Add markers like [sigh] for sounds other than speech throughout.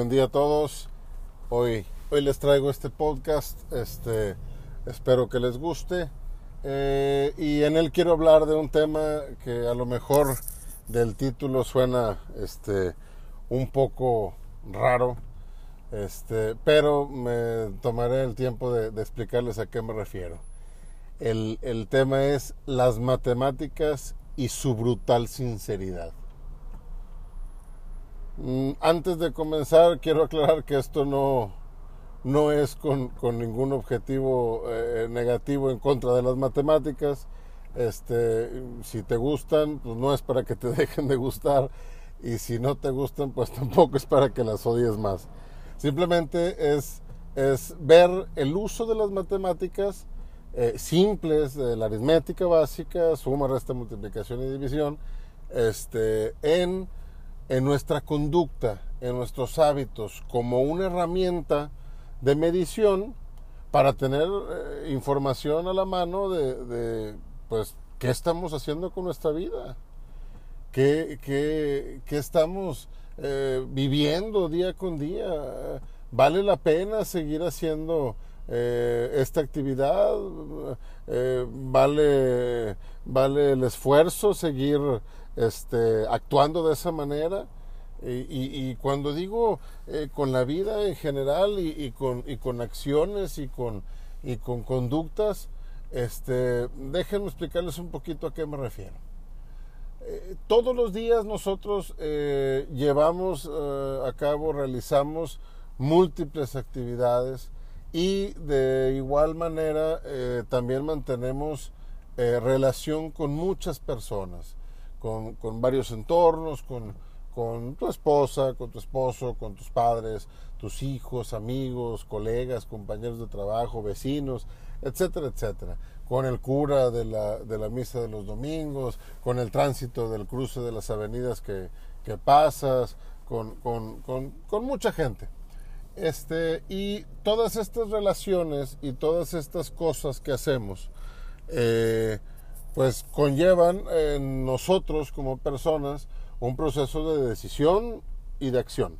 Buen día a todos. Hoy, hoy les traigo este podcast. Este, espero que les guste. Eh, y en él quiero hablar de un tema que a lo mejor del título suena este, un poco raro. Este, pero me tomaré el tiempo de, explicarles a qué me refiero. El, el tema es las matemáticas y su brutal sinceridad. Mm, antes de comenzar, quiero aclarar que esto no, no es con, con ningún objetivo eh, negativo en contra de las matemáticas. Este, si te gustan, pues no es para que te [laughs] dejen de gustar. Y si no te gustan, pues tampoco es para que las odies más. Simplemente es, es ver el uso de las matemáticas eh, simples, de la aritmética básica, suma, resta, multiplicación y división, este, en en nuestra conducta, en nuestros hábitos, como una herramienta de medición para tener eh, información a la mano de, pues, qué estamos haciendo con nuestra vida, qué, qué, qué estamos eh, viviendo día con día. ¿Vale la pena seguir haciendo eh, esta actividad? ¿vale, ¿Vale el esfuerzo seguir este, actuando de esa manera. Y, cuando digo eh, con la vida en general y, con, y con acciones y con, y con conductas, este, déjenme explicarles un poquito a qué me refiero. Eh, todos los días nosotros eh, llevamos a cabo, realizamos múltiples actividades y de igual manera también mantenemos relación con muchas personas con, con varios entornos, con, con tu esposa, con tu esposo, con tus padres, tus hijos, amigos, colegas, compañeros de trabajo, vecinos, etcétera, etcétera. Con el cura de la, de la misa de los domingos, con el tránsito del cruce de las avenidas que, que pasas, con, con, con, con, mucha gente. Este, y todas estas relaciones y todas estas cosas que hacemos, eh, pues conllevan en nosotros como personas un proceso de decisión y de acción.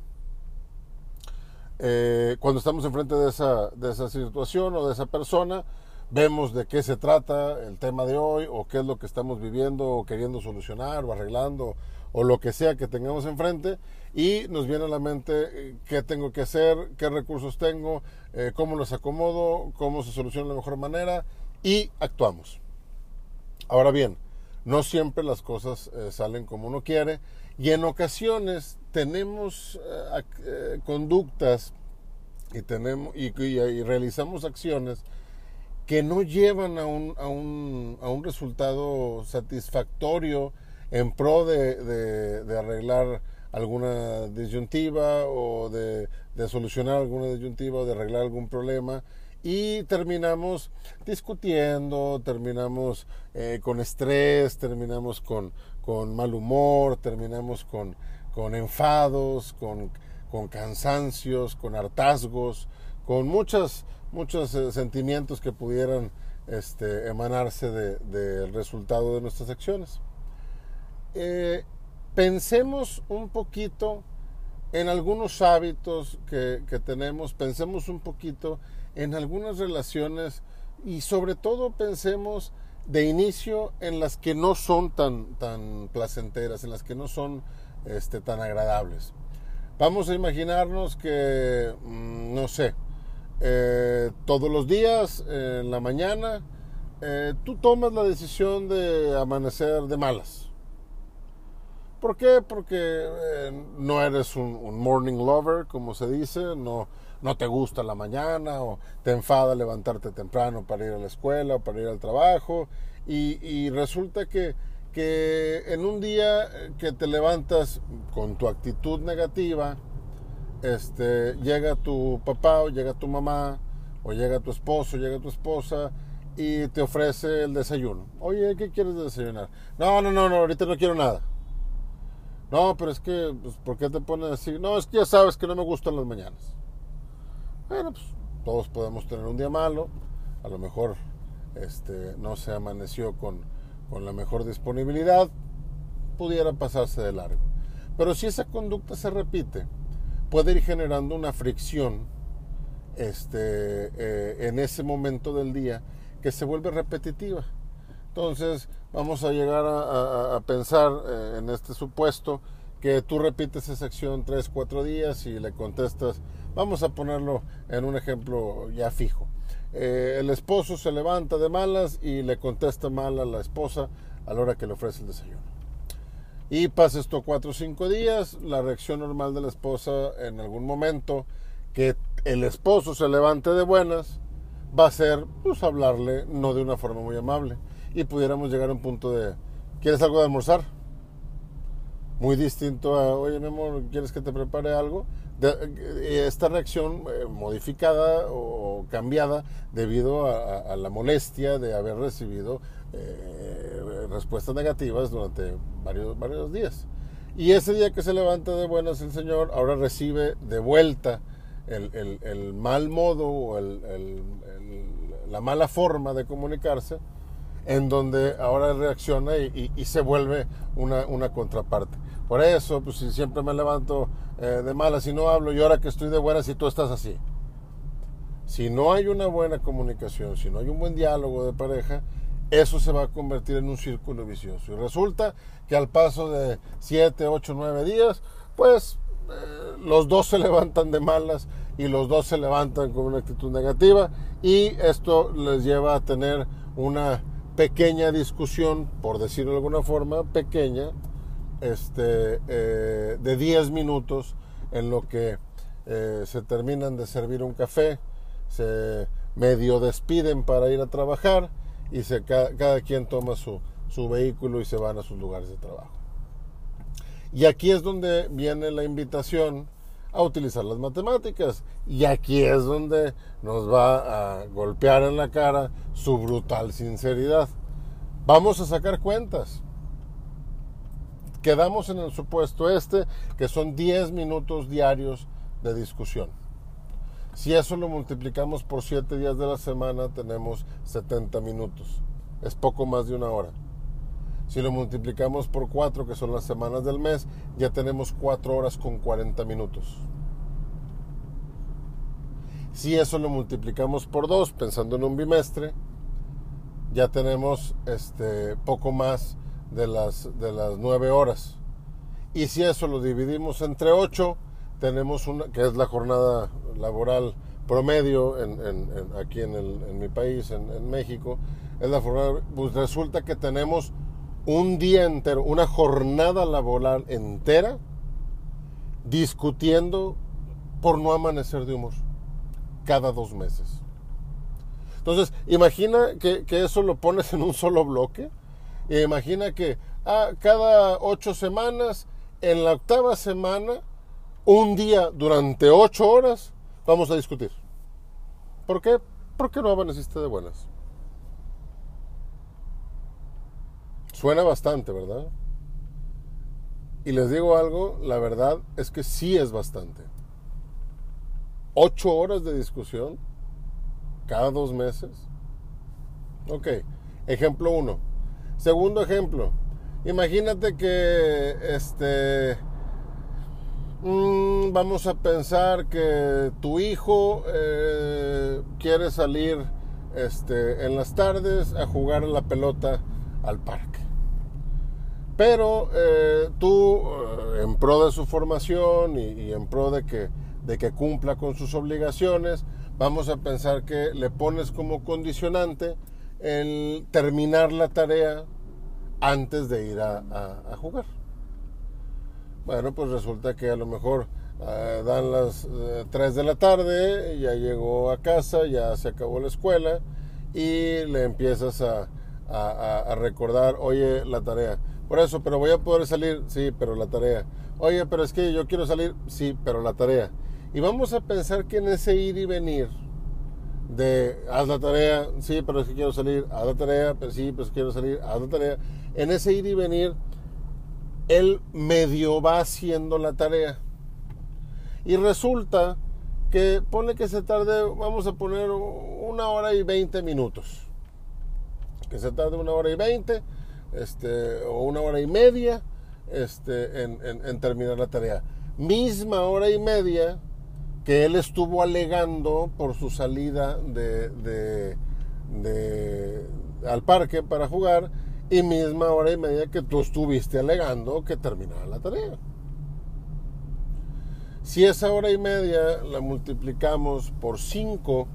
Eh, cuando estamos enfrente de esa, de esa situación o de esa persona, vemos de qué se trata el tema de hoy o qué es lo que estamos viviendo o queriendo solucionar o arreglando o lo que sea que tengamos enfrente y nos viene a la mente eh, qué tengo que hacer, qué recursos tengo, eh, cómo los acomodo, cómo se soluciona de la mejor manera y actuamos. Ahora bien, no siempre las cosas eh, salen como uno quiere y en ocasiones tenemos conductas y, tenemos, y, realizamos acciones que no llevan a un, a un, a un resultado satisfactorio en pro de, de, arreglar alguna disyuntiva o de, de, solucionar alguna disyuntiva o de arreglar algún problema. Y terminamos discutiendo, terminamos eh, con estrés, terminamos con, con, mal humor, terminamos con, con enfados, con, con, cansancios, con hartazgos, con muchos, muchos eh, sentimientos que pudieran este, emanarse del de, resultado de nuestras acciones. Eh, pensemos un poquito en algunos hábitos que, tenemos, pensemos un poquito en algunas relaciones y sobre todo pensemos de inicio en las que no son tan, tan placenteras, en las que no son este, tan agradables. Vamos a imaginarnos que, mm, no sé, eh, todos los días, en la mañana, eh, tú tomas la decisión de amanecer de malas. ¿Por qué? Porque eh, no eres un, morning lover, como se dice, no, no te gusta la mañana o te enfada levantarte temprano para ir a la escuela o para ir al trabajo y, resulta que, que en un día que te levantas con tu actitud negativa, este, llega tu papá o llega tu mamá o llega tu esposo, llega tu esposa y te ofrece el desayuno. Oye, ¿qué quieres desayunar? No, no, no, no, ahorita no quiero nada. No, pero es que, pues, ¿por qué te pones así? No, es que ya sabes que no me gustan las mañanas. Bueno, pues todos podemos tener un día malo, a lo mejor este, no se amaneció con, con la mejor disponibilidad, pudiera pasarse de largo. Pero si esa conducta se repite, puede ir generando una fricción este, eh, en ese momento del día que se vuelve repetitiva. Entonces vamos a llegar a, pensar eh, en este supuesto que tú repites esa acción tres, cuatro días y le contestas, vamos a ponerlo en un ejemplo ya fijo. Eh, el esposo se levanta de malas y le contesta mal a la esposa a la hora que le ofrece el desayuno. Y pasa esto cuatro o cinco días, la reacción normal de la esposa en algún momento que el esposo se levante de buenas va a ser pues hablarle no de una forma muy amable y pudiéramos llegar a un punto de ¿quieres algo de almorzar? Muy distinto a, oye mi amor, ¿quieres que te prepare algo? Eh, esta reacción eh, modificada o cambiada debido a, la molestia de haber recibido eh, respuestas negativas durante varios, varios días. Y ese día que se levanta de buenas el Señor, ahora recibe de vuelta el, mal modo o la mala forma de comunicarse, en donde ahora reacciona y, se vuelve una, una, contraparte. Por eso, pues si siempre me levanto eh, de malas y no hablo, y ahora que estoy de buenas y tú estás así. Si no hay una buena comunicación, si no hay un buen diálogo de pareja, eso se va a convertir en un círculo vicioso. Y resulta que al paso de 7, 8, 9 días, pues eh, los dos se [laughs] levantan de malas y los dos se levantan con una actitud negativa y esto les lleva a tener una pequeña discusión, por decirlo de alguna forma, pequeña, este, eh, de 10 minutos en lo que eh, se terminan de servir un café, se medio despiden para ir a trabajar y se, cada, cada quien toma su, su vehículo y se van a sus lugares de trabajo. Y aquí es donde viene la invitación a utilizar las matemáticas. Y aquí es donde nos va a golpear en la cara su brutal sinceridad. Vamos a sacar cuentas. Quedamos en el supuesto este, que son 10 minutos diarios de discusión. Si eso lo multiplicamos por 7 días de la semana, tenemos 70 minutos. Es poco más de una hora. Si lo multiplicamos por 4, que son las semanas del mes, ya tenemos 4 horas con 40 minutos. Si eso lo multiplicamos por 2, pensando en un bimestre, ya tenemos este, poco más de las, de las 9 horas. Y si eso lo dividimos entre 8, tenemos una, que es la jornada laboral promedio en, aquí en, mi país, en, México, es la jornada, pues resulta que tenemos un día entero, una jornada laboral entera, discutiendo por no amanecer de humor cada dos meses. Entonces, imagina que, eso lo pones en un solo bloque. E imagina que ah, cada ocho semanas, en la octava semana, un día durante ocho horas, vamos a discutir. ¿Por qué? Porque no amaneciste de buenas. Suena bastante, ¿verdad? Y les digo algo, la verdad es que sí es bastante. Ocho horas de discusión cada dos meses. Ok, ejemplo uno. Segundo ejemplo, imagínate que este mm, vamos a pensar que tu hijo eh, quiere salir este, en las tardes a jugar la pelota al parque. Pero eh, tú, eh, en pro de su formación y, en pro de que, de que cumpla con sus obligaciones, vamos a pensar que le pones como condicionante el terminar la tarea antes de ir a, jugar. Bueno, pues resulta que a lo mejor eh, dan las 3 de la tarde, ya llegó a casa, ya se acabó la escuela y le empiezas a, a recordar, oye, la tarea por eso, pero voy a poder salir, sí, pero la tarea. Oye, pero es que yo quiero salir, sí, pero la tarea. Y vamos a pensar que en ese ir y venir de haz la tarea, sí, pero es que quiero salir, haz la tarea, pero sí, pero es que quiero salir, haz la tarea. En ese ir y venir, él medio va haciendo la tarea. Y resulta que pone que se tarde, vamos a poner una hora y veinte minutos. Que se tarde una hora y veinte, este, o una hora y media este, en, terminar la tarea. Misma hora y media que él estuvo alegando por su salida de, al parque para jugar y misma hora y media que tú estuviste alegando que terminara la tarea. Si esa hora y media la multiplicamos por 5,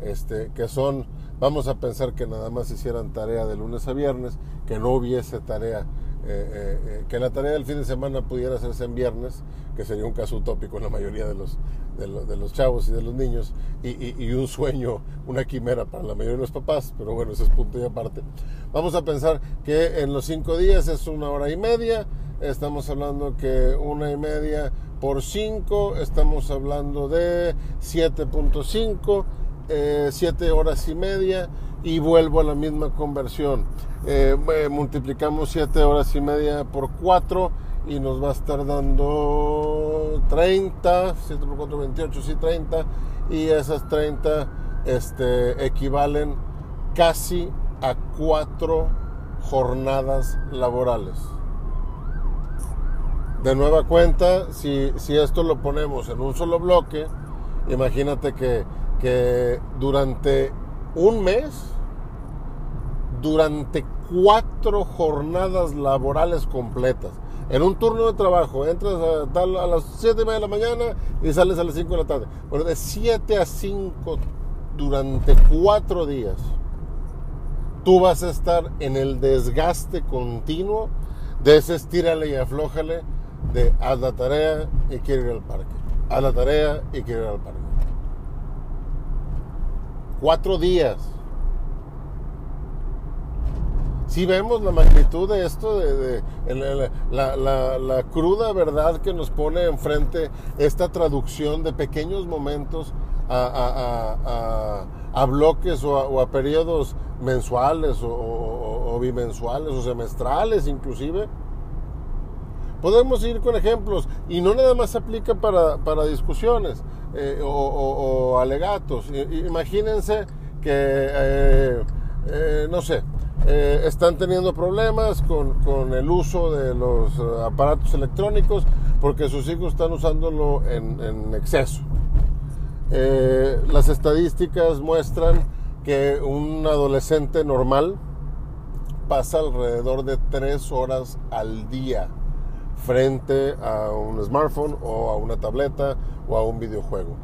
este, que son, vamos a pensar que nada más hicieran tarea de lunes a viernes, que no hubiese tarea eh, eh, eh, que la tarea del fin de semana pudiera hacerse en viernes, que sería un caso utópico en la mayoría de los, de, los chavos y de los niños, y, un sueño, una quimera para la mayoría de los papás, pero bueno, ese es punto y aparte. Vamos a pensar que en los cinco días es una hora y media, estamos hablando que una y media por cinco, estamos hablando de 7.5, eh, 7 horas y media, y vuelvo a la misma conversión. Eh, multiplicamos 7 horas y media por 4 y nos va a estar dando 30, 7 por 4, 28, sí 30, y esas 30 este, equivalen casi a 4 jornadas laborales. De nueva cuenta, si, esto lo ponemos en un solo bloque, imagínate que, que durante un mes durante cuatro jornadas laborales completas. En un turno de trabajo, entras a, a las 7 de la mañana y sales a las 5 de la tarde. Bueno, de 7 a 5 durante cuatro días, tú vas a estar en el desgaste continuo de ese estírale y aflójale de haz la tarea y quiero ir al parque. Haz la tarea y quiero ir al parque. Cuatro días si vemos la magnitud de esto, de, la, cruda verdad que nos pone enfrente esta traducción de pequeños momentos a, bloques o, a, periodos mensuales o, bimensuales o semestrales inclusive. Podemos ir con ejemplos y no nada más aplica para, discusiones eh, o, alegatos. Imagínense que, eh, eh, no sé, eh, están teniendo problemas con, el uso de los eh, aparatos electrónicos porque sus hijos están usándolo en, exceso. Eh, las estadísticas muestran que un adolescente normal pasa alrededor de tres horas al día frente a un smartphone o a una tableta o a un videojuego.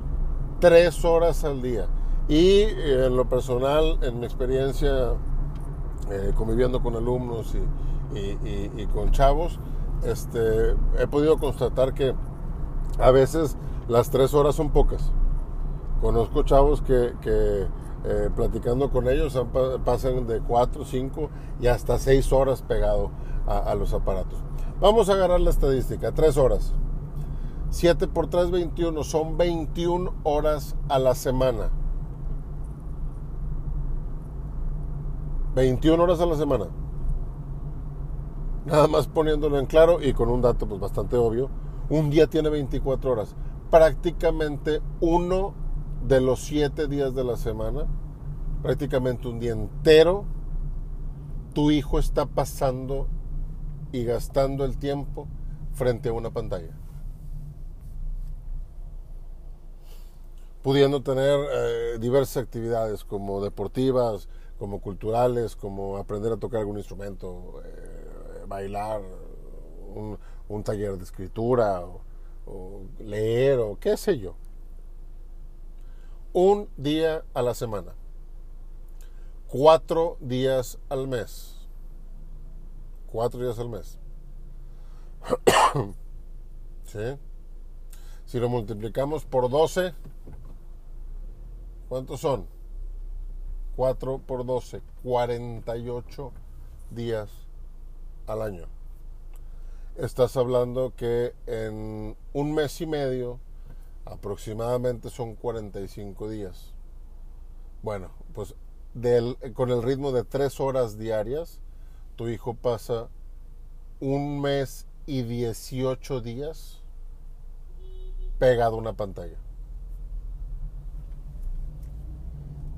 Tres horas al día. Y en lo personal, en mi experiencia eh, conviviendo con alumnos y, con chavos, este, he podido constatar que a veces las tres horas son pocas. Conozco chavos que, eh, platicando con ellos pasan de cuatro, cinco y hasta seis horas pegado a, los aparatos. Vamos a agarrar la estadística, tres horas. 7 por 3, 21, son 21 horas a la semana. 21 horas a la semana. Nada más poniéndolo en claro y con un dato pues bastante obvio. Un día tiene 24 horas. Prácticamente uno de los siete días de la semana, prácticamente un día entero, tu hijo está pasando y gastando el tiempo frente a una pantalla. Pudiendo tener eh, diversas actividades como deportivas, como culturales, como aprender a tocar algún instrumento, eh, bailar, un, taller de escritura, o, leer, o qué sé yo. Un día a la semana. Cuatro días al mes. Cuatro días al mes. [coughs] ¿Sí? Si lo multiplicamos por 12, ¿cuántos son? 4 por 12, 48 días al año. Estás hablando que en un mes y medio aproximadamente son 45 días. Bueno, pues con el ritmo de 3 horas diarias, tu hijo pasa un mes y 18 días pegado a una pantalla.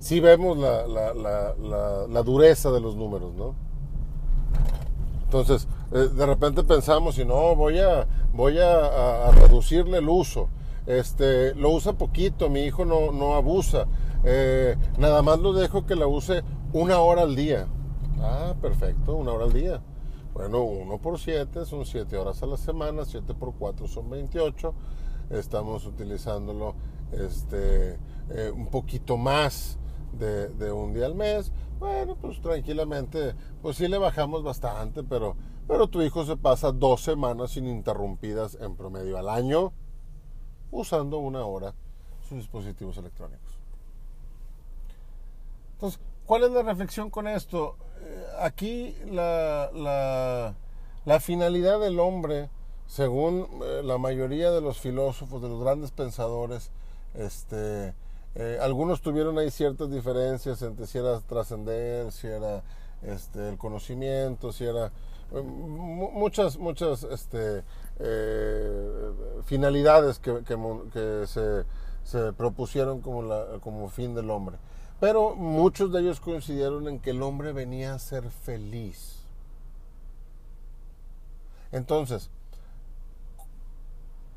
Sí vemos la, la, la, dureza de los números, ¿no? Entonces, eh, de repente pensamos, y no, voy a, voy a, reducirle el uso. Este, lo usa poquito, mi hijo no, no abusa. Eh, nada más lo dejo que la use una hora al día. Ah, perfecto, una hora al día. Bueno, uno por siete son siete horas a la semana, siete por cuatro son 28. Estamos utilizándolo este, eh, un poquito más de, de un día al mes bueno, pues tranquilamente, pues sí le bajamos bastante, pero, pero tu hijo se pasa dos semanas ininterrumpidas en promedio al año usando una hora sus dispositivos electrónicos. Entonces, ¿cuál es la reflexión con esto? Eh, aquí la, la, finalidad del hombre, según eh, la mayoría de los filósofos, de los grandes pensadores, este, eh, algunos tuvieron ahí ciertas diferencias entre si era trascender, si era este, el conocimiento, si era eh, muchas, muchas este, eh, finalidades que, se, se, propusieron como, la, como fin del hombre. Pero muchos de ellos coincidieron en que el hombre venía a ser feliz. Entonces,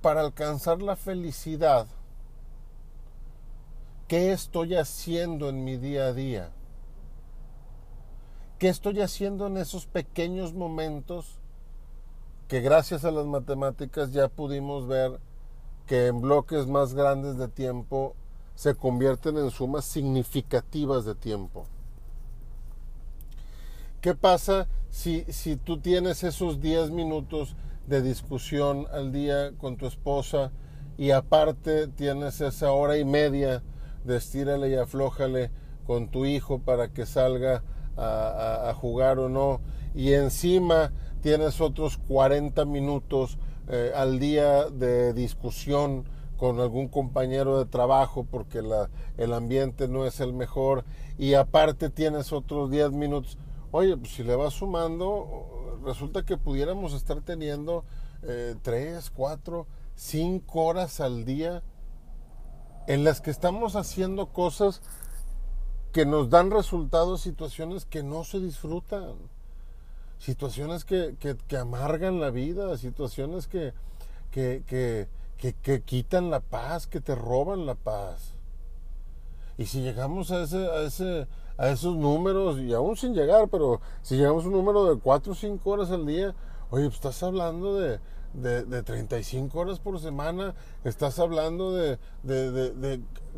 para alcanzar la felicidad, ¿Qué estoy haciendo en mi día a día? ¿Qué estoy haciendo en esos pequeños momentos que gracias a las matemáticas ya pudimos ver que en bloques más grandes de tiempo se convierten en sumas significativas de tiempo? ¿Qué pasa si, si tú tienes esos 10 minutos de discusión al día con tu esposa y aparte tienes esa hora y media de y aflójale con tu hijo para que salga a, jugar o no. Y encima tienes otros 40 minutos eh, al día de discusión con algún compañero de trabajo porque la, el ambiente no es el mejor y aparte tienes otros 10 minutos. Oye, pues si le vas sumando, resulta que pudiéramos estar teniendo eh, 3, 4, 5 horas al día en las que estamos haciendo cosas que nos dan resultados, situaciones que no se disfrutan, situaciones que, amargan la vida, situaciones que, que, quitan la paz, que te roban la paz. Y si llegamos a, ese, a, ese, a esos números, y aún sin llegar, pero si llegamos a un número de 4 o 5 horas al día, oye, pues estás hablando de, de, de 35 horas por semana, estás hablando de,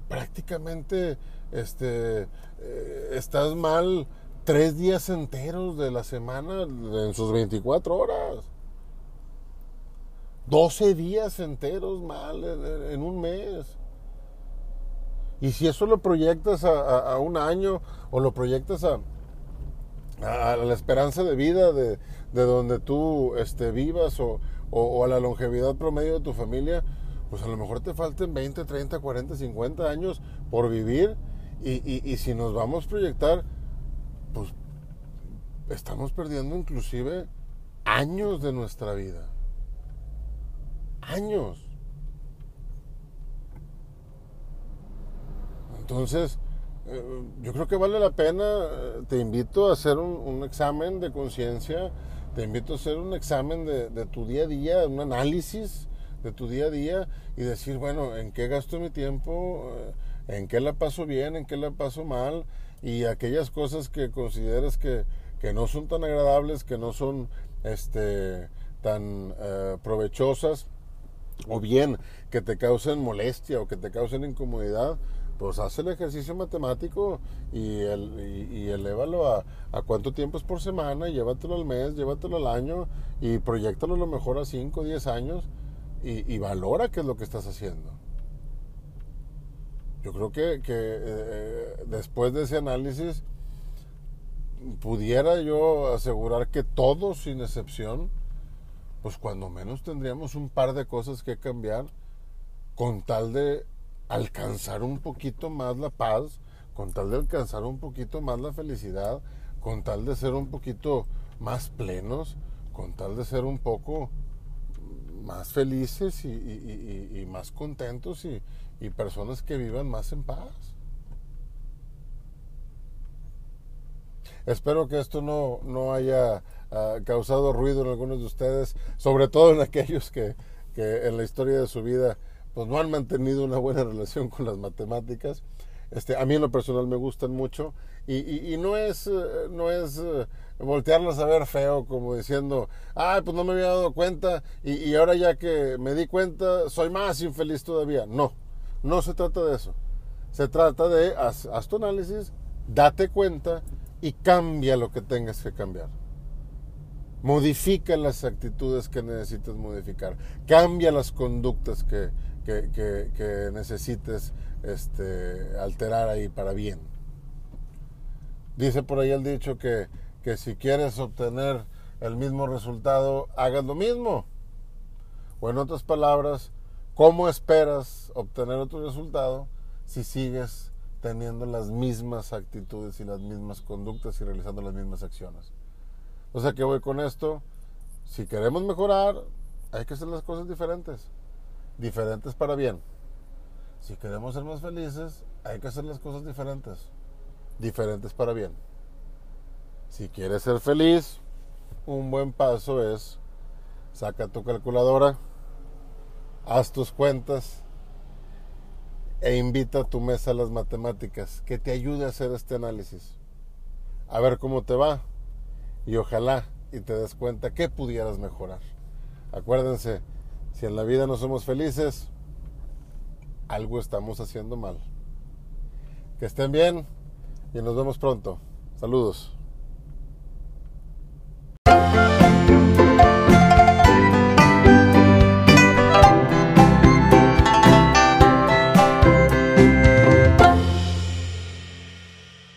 prácticamente, este, eh, estás mal tres días enteros de la semana en sus 24 horas. 12 días enteros mal en, un mes. Y si eso lo proyectas a, un año o lo proyectas a, la esperanza de vida de, de donde tú este, vivas o, o, a la longevidad promedio de tu familia, pues a lo mejor te falten 20, 30, 40, 50 años por vivir y, y, si nos vamos a proyectar, pues estamos perdiendo inclusive años de nuestra vida. Años. Entonces, eh, yo creo que vale la pena, eh, te invito a hacer un, un examen de conciencia te invito a hacer un examen de, tu día a día, un análisis de tu día a día y decir, bueno, ¿en qué gasto mi tiempo? Eh, ¿En qué la paso bien? ¿En qué la paso mal? Y aquellas cosas que consideres que, no son tan agradables, que no son este, tan eh, provechosas, o bien que te causen molestia o que te causen incomodidad, pues haz el ejercicio matemático y, el, y, elévalo a, a, cuánto tiempo es por semana, llévatelo al mes, llévatelo al año y proyectalo a lo mejor a 5 o 10 años y, valora qué es lo que estás haciendo. Yo creo que, que eh, después de ese análisis pudiera yo asegurar que todos, sin excepción, pues cuando menos tendríamos un par de cosas que cambiar con tal de alcanzar un poquito más la paz, con tal de alcanzar un poquito más la felicidad, con tal de ser un poquito más plenos, con tal de ser un poco más felices y, más contentos y, personas que vivan más en paz. Espero que esto no, no haya uh, causado ruido en algunos de ustedes, sobre todo en aquellos que, que en la historia de su vida pues no han mantenido una buena [laughs] relación con las matemáticas. Este, a mí en lo personal me gustan mucho y, no es, eh, no es uh, voltearlas a ver feo como diciendo, ay, pues no me había dado cuenta y, ahora ya que me di cuenta soy más infeliz todavía. No, no se trata de eso. Se trata de, haz, haz tu análisis, date cuenta y cambia lo que tengas que cambiar. Modifica las actitudes que necesites modificar. Cambia las conductas que, que, que, que necesites este, alterar ahí para bien. Dice por ahí el dicho que, que si quieres obtener el mismo resultado, hagas lo mismo. O en otras palabras, ¿cómo esperas obtener otro resultado si sigues teniendo las mismas actitudes y las mismas conductas y realizando las mismas acciones? O sea que voy con esto. Si queremos mejorar, hay que hacer las cosas diferentes. Diferentes para bien. Si queremos ser más felices, hay que hacer las cosas diferentes. Diferentes para bien. Si quieres ser feliz, un buen paso es saca tu calculadora, haz tus cuentas e invita a tu mesa a las matemáticas que te ayude a hacer este análisis. A ver cómo te va y ojalá y te des cuenta que pudieras mejorar. Acuérdense, si en la vida no somos felices, algo estamos haciendo mal. Que estén bien y nos vemos pronto. Saludos.